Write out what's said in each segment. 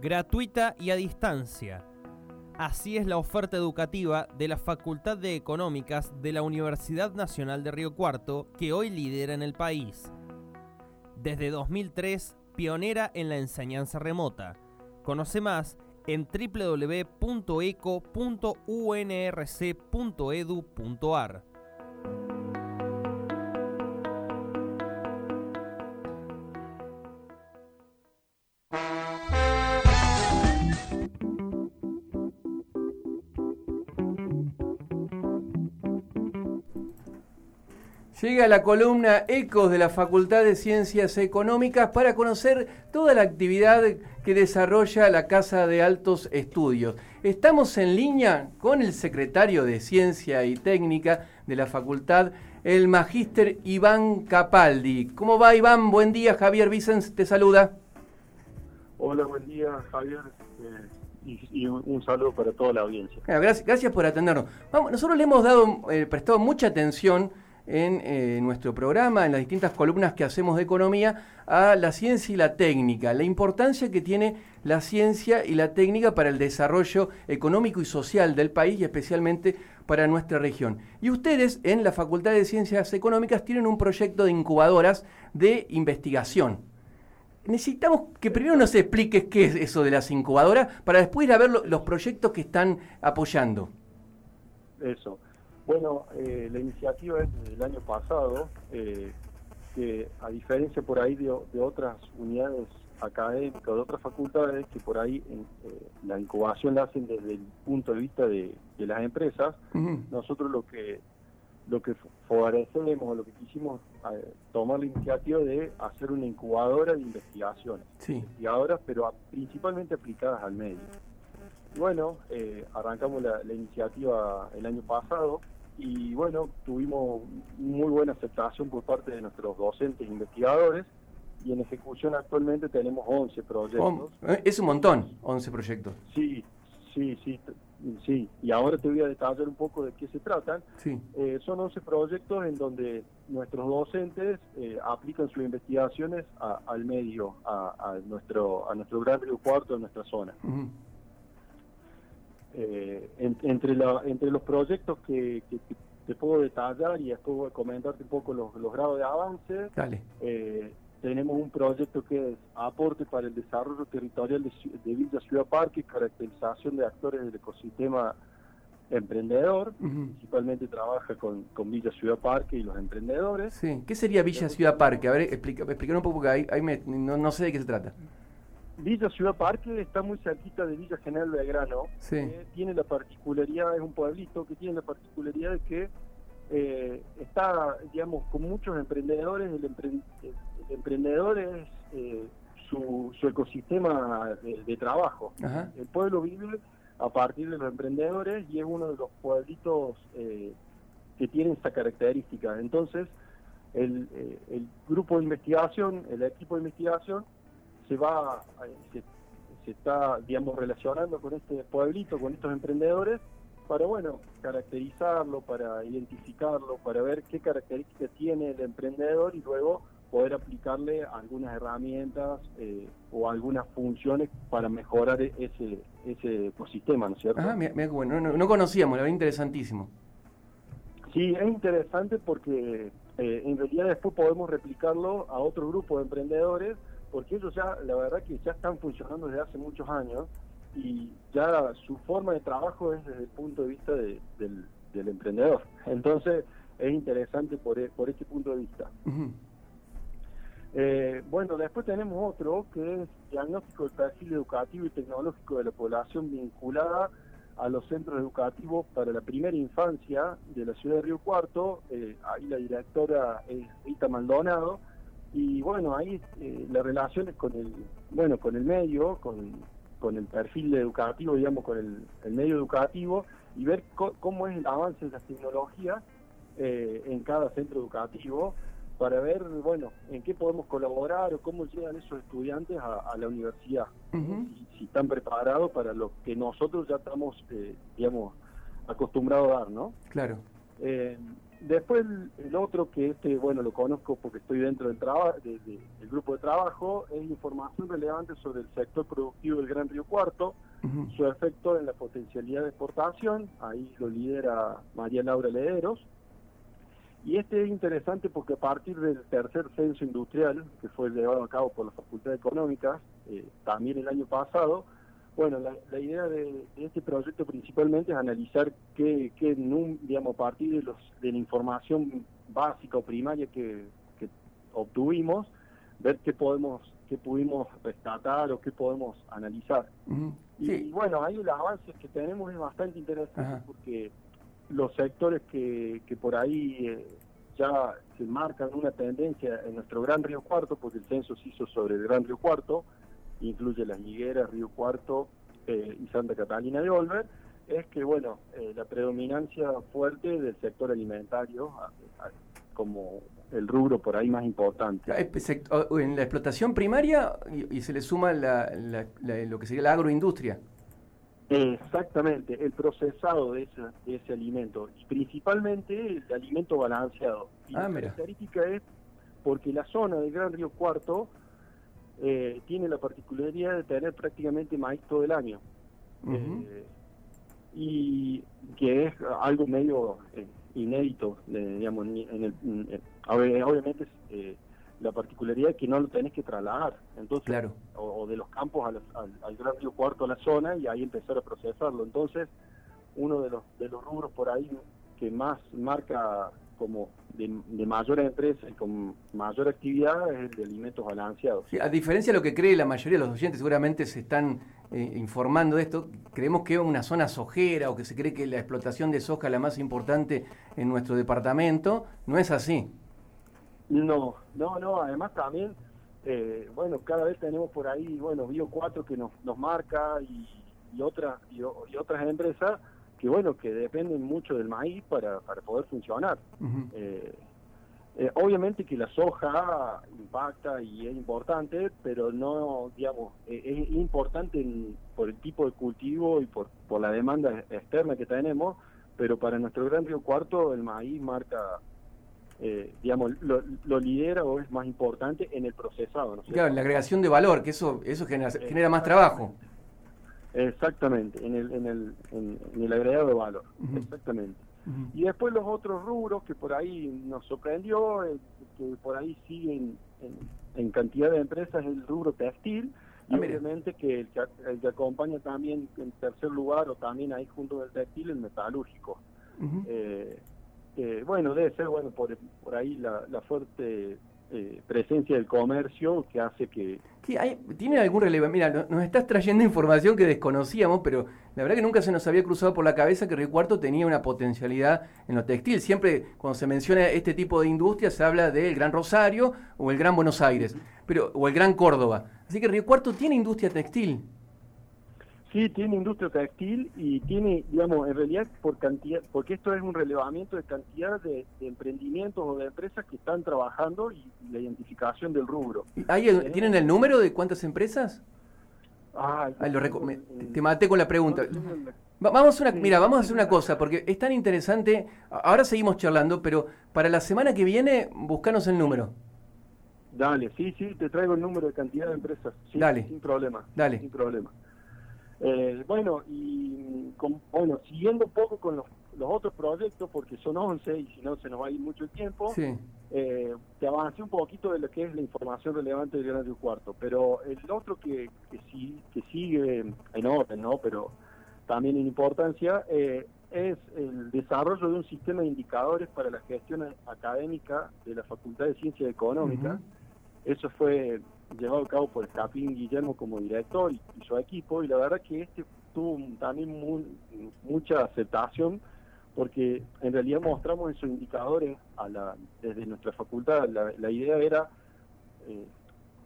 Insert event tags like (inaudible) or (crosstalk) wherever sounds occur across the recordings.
gratuita y a distancia. Así es la oferta educativa de la Facultad de Económicas de la Universidad Nacional de Río Cuarto, que hoy lidera en el país. Desde 2003, pionera en la enseñanza remota. Conoce más en www.eco.unrc.edu.ar. Llega la columna Ecos de la Facultad de Ciencias Económicas para conocer toda la actividad que desarrolla la Casa de Altos Estudios. Estamos en línea con el secretario de Ciencia y Técnica de la Facultad, el magíster Iván Capaldi. ¿Cómo va Iván? Buen día, Javier Vicens te saluda. Hola, buen día, Javier. Eh, y, un, saludo para toda la audiencia. gracias, gracias por atendernos. Vamos, nosotros le hemos dado, eh, prestado mucha atención en eh, nuestro programa, en las distintas columnas que hacemos de economía, a la ciencia y la técnica, la importancia que tiene la ciencia y la técnica para el desarrollo económico y social del país y especialmente para nuestra región. Y ustedes en la Facultad de Ciencias Económicas tienen un proyecto de incubadoras de investigación. Necesitamos que primero nos expliques qué es eso de las incubadoras para después ir a ver los proyectos que están apoyando. Eso. Bueno, eh, la iniciativa es del año pasado, eh, que a diferencia por ahí de, otras unidades académicas, de otras facultades, que por ahí eh, la incubación la hacen desde el punto de vista de, las empresas, nosotros lo que lo que favorecemos, lo que quisimos tomar la iniciativa de hacer una incubadora de investigaciones, investigadoras, pero principalmente aplicadas al medio. Bueno, arrancamos la, iniciativa el año pasado, y bueno, tuvimos muy buena aceptación por parte de nuestros docentes e investigadores y en ejecución actualmente tenemos 11 proyectos. Eh, es un montón, 11 proyectos. Sí, sí, sí, sí. Y ahora te voy a detallar un poco de qué se tratan. Sí. Eh, son 11 proyectos en donde nuestros docentes eh, aplican sus investigaciones al medio, a, nuestro a nuestro gran río cuarto de nuestra zona. Eh, entre, la, entre los proyectos que, te puedo detallar y después voy a comentarte un poco los, grados de avance, eh, tenemos un proyecto que es aporte para el desarrollo territorial de, Villa Ciudad Parque, caracterización de actores del ecosistema emprendedor, principalmente trabaja con, Villa Ciudad Parque y los emprendedores. Sí. ¿Qué sería Villa Ciudad Parque? A ver, explica, un poco porque ahí, no, no sé de qué se trata. Villa Ciudad Parque está muy cerquita de Villa General Belgrano. tiene la particularidad, es un pueblito que tiene la particularidad de que eh, está, digamos, con muchos emprendedores. El, emprendedor es eh, su, ecosistema de, trabajo. El pueblo vive a partir de los emprendedores y es uno de los pueblitos eh, que tiene esta característica. Entonces, el, el grupo de investigación, el equipo de investigación, se va, se, está, digamos, relacionando con este pueblito, con estos emprendedores, para, bueno, caracterizarlo, para identificarlo, para ver qué características tiene el emprendedor y luego poder aplicarle algunas herramientas eh, o algunas funciones para mejorar ese, ese ecosistema, ¿no es cierto? Ah, bueno, no, conocíamos, la verdad interesantísimo. Sí, es interesante porque eh, en realidad después podemos replicarlo a otro grupo de emprendedores porque ellos ya, la verdad que ya están funcionando desde hace muchos años y ya su forma de trabajo es desde el punto de vista del, emprendedor. Entonces es interesante por, e, por este punto de vista. Eh, bueno, después tenemos otro que es diagnóstico del perfil educativo y tecnológico de la población vinculada a los centros educativos para la primera infancia de la ciudad de Río Cuarto. Eh, ahí la directora es Rita Maldonado y bueno ahí eh, las relaciones con el bueno con el medio con, con el perfil educativo digamos con el, medio educativo y ver cómo es el avance de las tecnologías eh, en cada centro educativo para ver bueno en qué podemos colaborar o cómo llegan esos estudiantes a, la universidad si, están preparados para lo que nosotros ya estamos eh, digamos acostumbrados a dar no claro después el, otro que este, bueno, lo conozco porque estoy dentro del, del grupo de trabajo, es información relevante sobre el sector productivo del Gran Río Cuarto, su efecto en la potencialidad de exportación, ahí lo lidera María Laura Lederos. Y este es interesante porque a partir del tercer censo industrial, que fue llevado a cabo por la Facultad de Económicas, eh, también el año pasado, bueno, la, idea de, este proyecto principalmente es analizar qué, qué digamos, a partir de, los, de la información básica o primaria que, obtuvimos, ver qué podemos qué pudimos rescatar o qué podemos analizar. Y bueno, ahí los avances que tenemos es bastante interesante porque los sectores que, que por ahí eh, ya se marcan una tendencia en nuestro Gran Río Cuarto, porque el censo se hizo sobre el Gran Río Cuarto, incluye las Higueras, Río Cuarto eh, y Santa Catalina de Olver, es que, bueno, eh, la predominancia fuerte del sector alimentario como el rubro por ahí más importante. Ah, en la explotación primaria y, se le suma lo que sería la agroindustria. Exactamente, el procesado de ese, de ese alimento, y principalmente el alimento balanceado. Y ah, la característica es porque la zona del Gran Río Cuarto eh, tiene la particularidad de tener prácticamente maíz todo el año. Eh, y que es algo medio eh, inédito, digamos, en el, obviamente la particularidad es que no lo tenés que trasladar, entonces, o, de los campos al, al, Gran Río Cuarto a la zona y ahí empezar a procesarlo. Entonces, uno de los, de los rubros por ahí que más marca como de, mayor empresa y con mayor actividad es el de alimentos balanceados. a diferencia de lo que cree la mayoría de los oyentes, seguramente se están eh, informando de esto, creemos que es una zona sojera o que se cree que la explotación de soja es la más importante en nuestro departamento. No es así. No, no, no, además también, eh, bueno, cada vez tenemos por ahí, bueno, Bio 4 que nos, nos marca y, y, otra, y otras empresas que bueno, que dependen mucho del maíz para, para poder funcionar. Eh, eh, obviamente que la soja impacta y es importante, pero no, digamos, eh, es importante por el tipo de cultivo y por, por la demanda externa que tenemos, pero para nuestro Gran Río Cuarto el maíz marca, digamos, lo, lo, lidera o es más importante en el procesado. ¿no? Claro, en la agregación de valor, que eso, eso genera, genera más trabajo. Exactamente, en el, en el, en, el agregado de valor, exactamente. Y después los otros rubros que por ahí nos sorprendió, eh, que por ahí siguen en, cantidad de empresas, el rubro textil, y ah, obviamente que el, que acompaña también en tercer lugar, o también ahí junto del textil, el metalúrgico. Eh, eh, bueno, debe ser bueno por, por ahí la, la fuerte eh, presencia del comercio que hace que... ¿Tiene algún relevo? Mira, nos estás trayendo información que desconocíamos, pero la verdad que nunca se nos había cruzado por la cabeza que Río Cuarto tenía una potencialidad en lo textil. Siempre cuando se menciona este tipo de industria se habla del Gran Rosario o el Gran Buenos Aires, pero o el Gran Córdoba. Así que Río Cuarto tiene industria textil. Sí, tiene industria textil y tiene, digamos, en realidad por cantidad, porque esto es un relevamiento de cantidad de, emprendimientos o de empresas que están trabajando y, la identificación del rubro. ¿Tienen el número de cuántas empresas? Ah, te maté con la pregunta. Vamos a una, mira, vamos a hacer una cosa, porque es tan interesante. Ahora seguimos charlando, pero para la semana que viene, buscanos el número. Dale, sí, sí, te traigo el número de cantidad de empresas. Dale. Sin problema. Dale. Sin problema. Eh, bueno, y bueno, siguiendo un poco con los, otros proyectos, porque son 11 y si no se nos va a ir mucho el tiempo, eh, te avancé un poquito de lo que es la información relevante del Gran Río Cuarto, pero el otro que, que, sí, que sigue en orden, ¿no? pero también en importancia, eh, es el desarrollo de un sistema de indicadores para la gestión académica de la Facultad de Ciencias Económicas. Eso fue llevado a cabo por Capín Guillermo como director y, su equipo, y la verdad que este tuvo también mucha aceptación porque en realidad mostramos esos indicadores a la, desde nuestra facultad. La, idea era eh,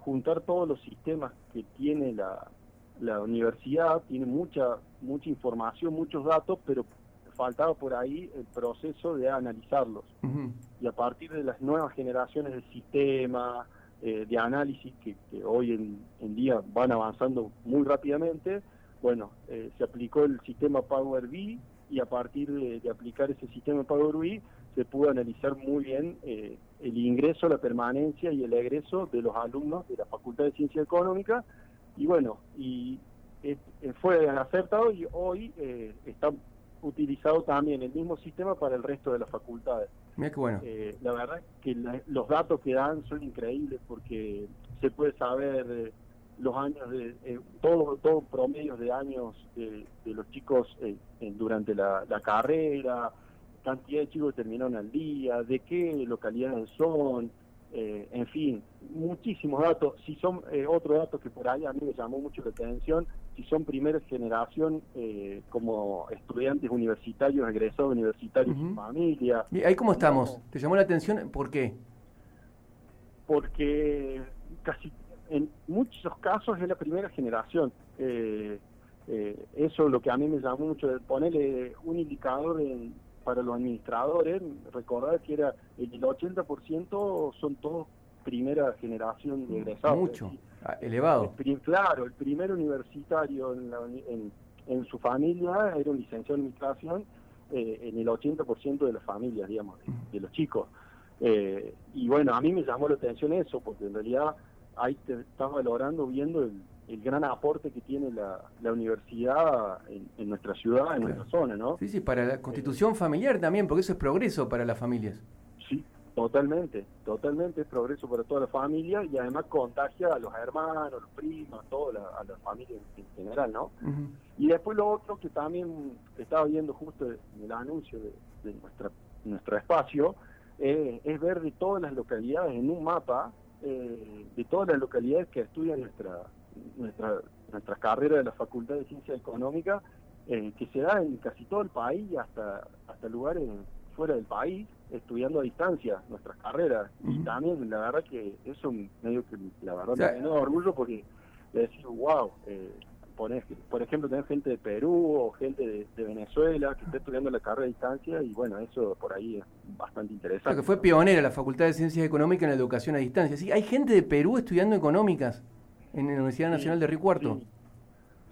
juntar todos los sistemas que tiene la, la universidad, tiene mucha, mucha información, muchos datos, pero faltaba por ahí el proceso de analizarlos. Y a partir de las nuevas generaciones de sistemas, eh, de análisis que, hoy en, día van avanzando muy rápidamente, bueno, eh, se aplicó el sistema Power BI y a partir de, aplicar ese sistema Power BI se pudo analizar muy bien eh, el ingreso, la permanencia y el egreso de los alumnos de la Facultad de Ciencia Económica y bueno, y fue acertado y hoy está utilizado también el mismo sistema para el resto de las facultades. Eh, la verdad que los datos que dan son increíbles porque se puede saber los años de todo todo promedio de años de, los chicos durante la, la, carrera cantidad de chicos que terminaron al día de qué localidades son eh, en fin, muchísimos datos. Si son eh, otro dato que por ahí a mí me llamó mucho la atención, si son primera generación eh, como estudiantes universitarios, egresados universitarios uh familia. ¿Y ahí cómo estamos? ¿Te llamó la atención? ¿Por qué? Porque casi en muchos casos es la primera generación. eso es lo que a mí me llamó mucho, ponerle un indicador en para los administradores, recordar que era el 80% son todos primera generación de egresados. Mucho, ah, elevado. claro, el primer universitario en, su familia era un licenciado en administración eh, en el 80% de las familias, digamos, de, los chicos. Eh, y bueno, a mí me llamó la atención eso, porque en realidad ahí te estás valorando viendo el, el gran aporte que tiene la, la universidad en, nuestra ciudad, en nuestra zona, ¿no? Sí, sí, para la constitución familiar también, porque eso es progreso para las familias. Totalmente, totalmente es progreso para toda la familia y además contagia a los hermanos, los primos, a toda la, a la familia en, general, ¿no? Y después lo otro que también estaba viendo justo en el anuncio de, nuestra, nuestro espacio, eh, es ver de todas las localidades en un mapa, eh, de todas las localidades que estudian nuestra nuestra, nuestra carrera de la Facultad de Ciencia Económica, eh, que se da en casi todo el país, hasta, hasta lugares fuera del país, estudiando a distancia nuestras carreras. Y también, la verdad que eso medio que, la verdad, me llena de orgullo porque le decís, wow, eh, por ejemplo, tener gente de Perú o gente de, Venezuela que está estudiando la carrera a distancia y bueno, eso por ahí es bastante interesante. que fue pionera la Facultad de Ciencias Económicas en la educación a distancia. Sí, hay gente de Perú estudiando económicas en la Universidad Nacional de Río Cuarto.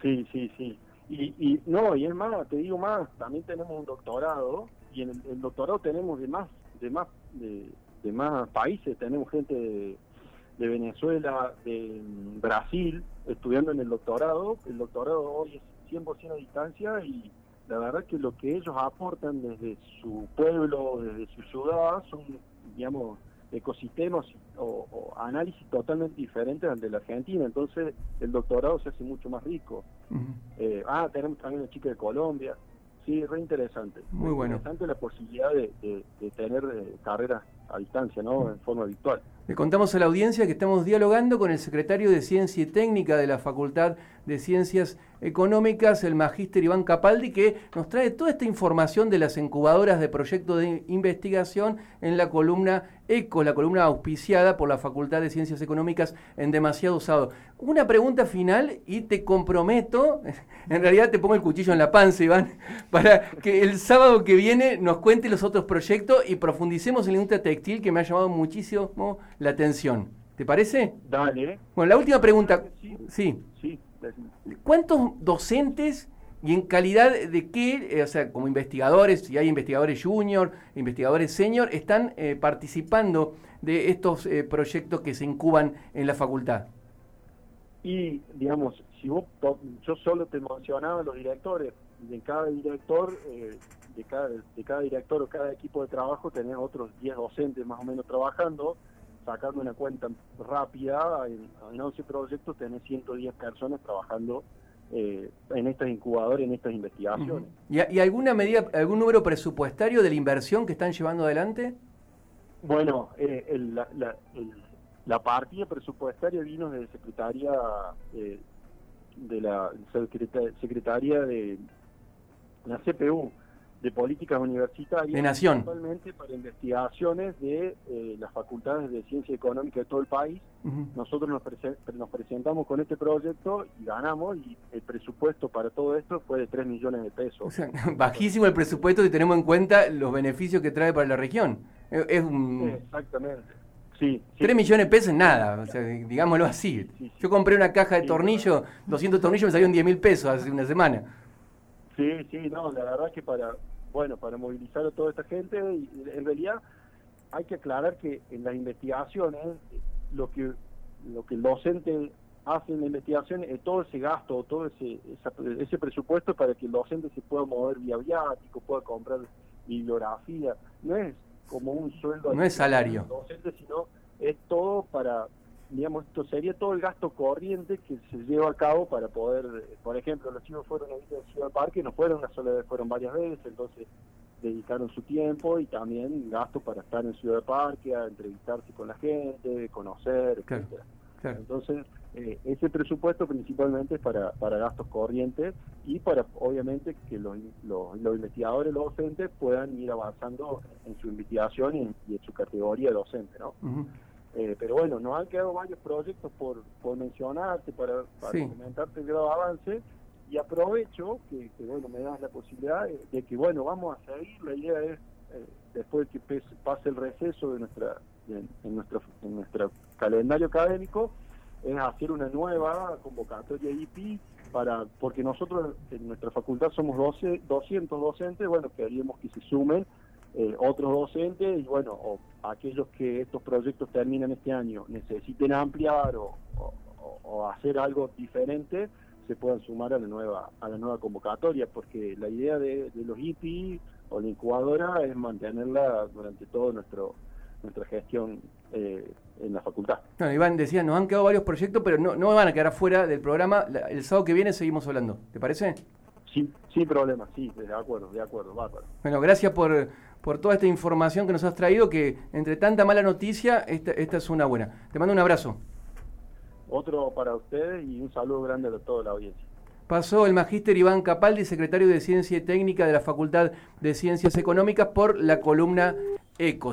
Sí, sí, sí. Y, y, no, y es más, te digo más, también tenemos un doctorado y en el, doctorado tenemos de más de más de, más países, tenemos gente de, Venezuela, de Brasil estudiando en el doctorado. El doctorado hoy es 100% a distancia y la verdad que lo que ellos aportan desde su pueblo, desde su ciudad, son, digamos, ecosistemas o, análisis totalmente diferentes al de la Argentina, entonces el doctorado se hace mucho más rico. Eh, ah, tenemos también una chica de Colombia, sí, re interesante. Muy bueno. Interesante la posibilidad de, tener eh, carreras a distancia, ¿no? En forma virtual. Le contamos a la audiencia que estamos dialogando con el secretario de Ciencia y Técnica de la Facultad de Ciencias Económicas, el magíster Iván Capaldi, que nos trae toda esta información de las incubadoras de proyectos de investigación en la columna ECO, la columna auspiciada por la Facultad de Ciencias Económicas en Demasiado Usado. Una pregunta final y te comprometo, (laughs) en realidad te pongo el cuchillo en la panza, Iván, (laughs) para que el sábado que viene nos cuente los otros proyectos y profundicemos en la industria textil que me ha llamado muchísimo la atención. ¿Te parece? Dale. Bueno, la última pregunta. Sí. sí. ¿Cuántos docentes y en calidad de qué, eh, o sea, como investigadores, si hay investigadores junior, investigadores senior, están eh, participando de estos eh, proyectos que se incuban en la facultad? Y, digamos, si vos, yo solo te mencionaba los directores, de cada director, de, cada, de cada director o cada equipo de trabajo tenés otros 10 docentes más o menos trabajando, sacando una cuenta rápida, en, en 11 proyectos tenés 110 personas trabajando eh, en estas incubadoras, en estas investigaciones. ¿Y, alguna medida, algún número presupuestario de la inversión que están llevando adelante? Bueno, eh, la, partida presupuestaria vino de Secretaría eh, de la Secretaría de la CPU de políticas universitarias. De Nación. Actualmente para investigaciones de eh, las facultades de ciencia económica de todo el país. Nosotros nos, nos, presentamos con este proyecto y ganamos y el presupuesto para todo esto fue de 3 millones de pesos. O sea, (laughs) bajísimo el presupuesto si tenemos en cuenta los beneficios que trae para la región. Es un... Exactamente. Sí, 3 millones de pesos nada, o sea, digámoslo así. Yo compré una caja de tornillos, 200 tornillos me salieron 10 mil pesos hace una semana. Sí, sí, no, la verdad que para bueno, para movilizar a toda esta gente, y en realidad hay que aclarar que en las investigaciones lo que lo que el docente hace en la investigación es todo ese gasto, todo ese ese presupuesto para que el docente se pueda mover vía viático, pueda comprar bibliografía, no es como un sueldo no es salario. docente, sino es todo para digamos, esto sería todo el gasto corriente que se lleva a cabo para poder, por ejemplo, los chicos fueron a de Ciudad Parque, no fueron una sola vez, fueron varias veces, entonces dedicaron su tiempo y también gasto para estar en Ciudad Parque, a entrevistarse con la gente, conocer, etcétera. Entonces, eh, ese presupuesto principalmente es para, para gastos corrientes y para, obviamente, que los, los, investigadores, los docentes puedan ir avanzando en su investigación y en, su categoría docente, ¿no? Eh, pero bueno, nos han quedado varios proyectos por, por mencionarte, para, para comentarte el grado de avance, y aprovecho que, bueno, me das la posibilidad de, que, bueno, vamos a seguir, la idea es, eh, después de que pase el receso de nuestra en, nuestro, en nuestro calendario académico, es hacer una nueva convocatoria IP para porque nosotros en nuestra facultad somos 12, 200 docentes, bueno, queríamos que se sumen eh, otros docentes y bueno, o aquellos que estos proyectos terminan este año necesiten ampliar o, hacer algo diferente, se puedan sumar a la nueva a la nueva convocatoria, porque la idea de, los IPI o la incubadora es mantenerla durante todo nuestro nuestra gestión eh, en la facultad. Bueno, Iván decía, nos han quedado varios proyectos, pero no, no van a quedar afuera del programa. El sábado que viene seguimos hablando, ¿te parece? Sí, sin problema, sí, de acuerdo, de acuerdo, bárbaro. Bueno, gracias por, por toda esta información que nos has traído, que entre tanta mala noticia, esta, esta es una buena. Te mando un abrazo. Otro para ustedes y un saludo grande a toda la audiencia. Pasó el magíster Iván Capaldi, secretario de Ciencia y Técnica de la Facultad de Ciencias Económicas, por la columna Ecos.